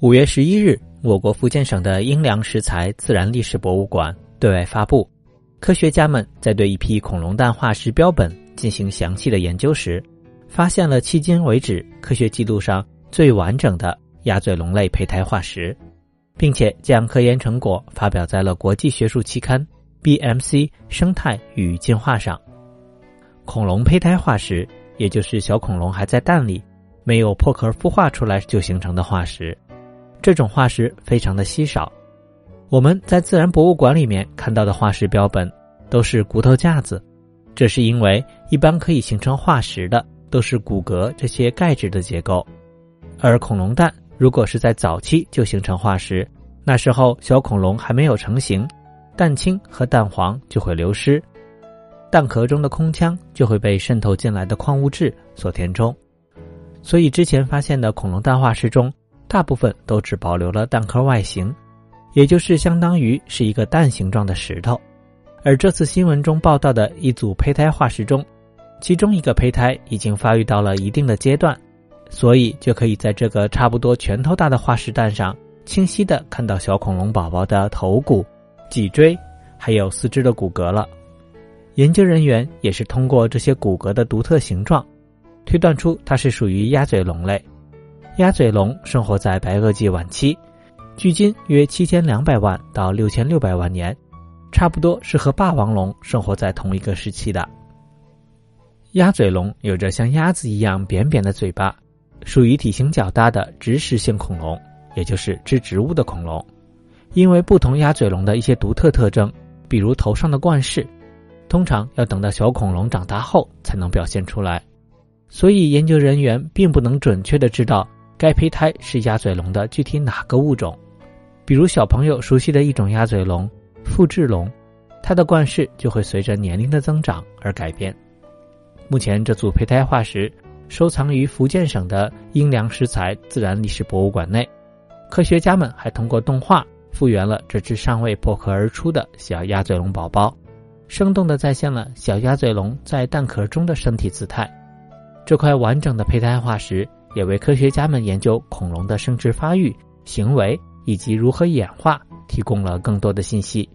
五月十一日，我国福建省的英良石材自然历史博物馆对外发布，科学家们在对一批恐龙蛋化石标本进行详细的研究时，发现了迄今为止科学记录上最完整的鸭嘴龙类胚胎化石，并且将科研成果发表在了国际学术期刊《BMC 生态与进化》上。恐龙胚胎化石，也就是小恐龙还在蛋里，没有破壳孵化出来就形成的化石。这种化石非常的稀少，我们在自然博物馆里面看到的化石标本都是骨头架子，这是因为一般可以形成化石的都是骨骼这些钙质的结构，而恐龙蛋如果是在早期就形成化石，那时候小恐龙还没有成型，蛋清和蛋黄就会流失，蛋壳中的空腔就会被渗透进来的矿物质所填充，所以之前发现的恐龙蛋化石中。大部分都只保留了蛋壳外形，也就是相当于是一个蛋形状的石头。而这次新闻中报道的一组胚胎化石中，其中一个胚胎已经发育到了一定的阶段，所以就可以在这个差不多拳头大的化石蛋上，清晰的看到小恐龙宝宝的头骨、脊椎，还有四肢的骨骼了。研究人员也是通过这些骨骼的独特形状，推断出它是属于鸭嘴龙类。鸭嘴龙生活在白垩纪晚期，距今约七千两百万到六千六百万年，差不多是和霸王龙生活在同一个时期的。鸭嘴龙有着像鸭子一样扁扁的嘴巴，属于体型较大的植食性恐龙，也就是吃植物的恐龙。因为不同鸭嘴龙的一些独特特征，比如头上的冠饰，通常要等到小恐龙长大后才能表现出来，所以研究人员并不能准确的知道。该胚胎是鸭嘴龙的具体哪个物种？比如小朋友熟悉的一种鸭嘴龙——复制龙，它的冠饰就会随着年龄的增长而改变。目前，这组胚胎化石收藏于福建省的英良石材自然历史博物馆内。科学家们还通过动画复原了这只尚未破壳而出的小鸭嘴龙宝宝，生动地再现了小鸭嘴龙在蛋壳中的身体姿态。这块完整的胚胎化石。也为科学家们研究恐龙的生殖发育、行为以及如何演化提供了更多的信息。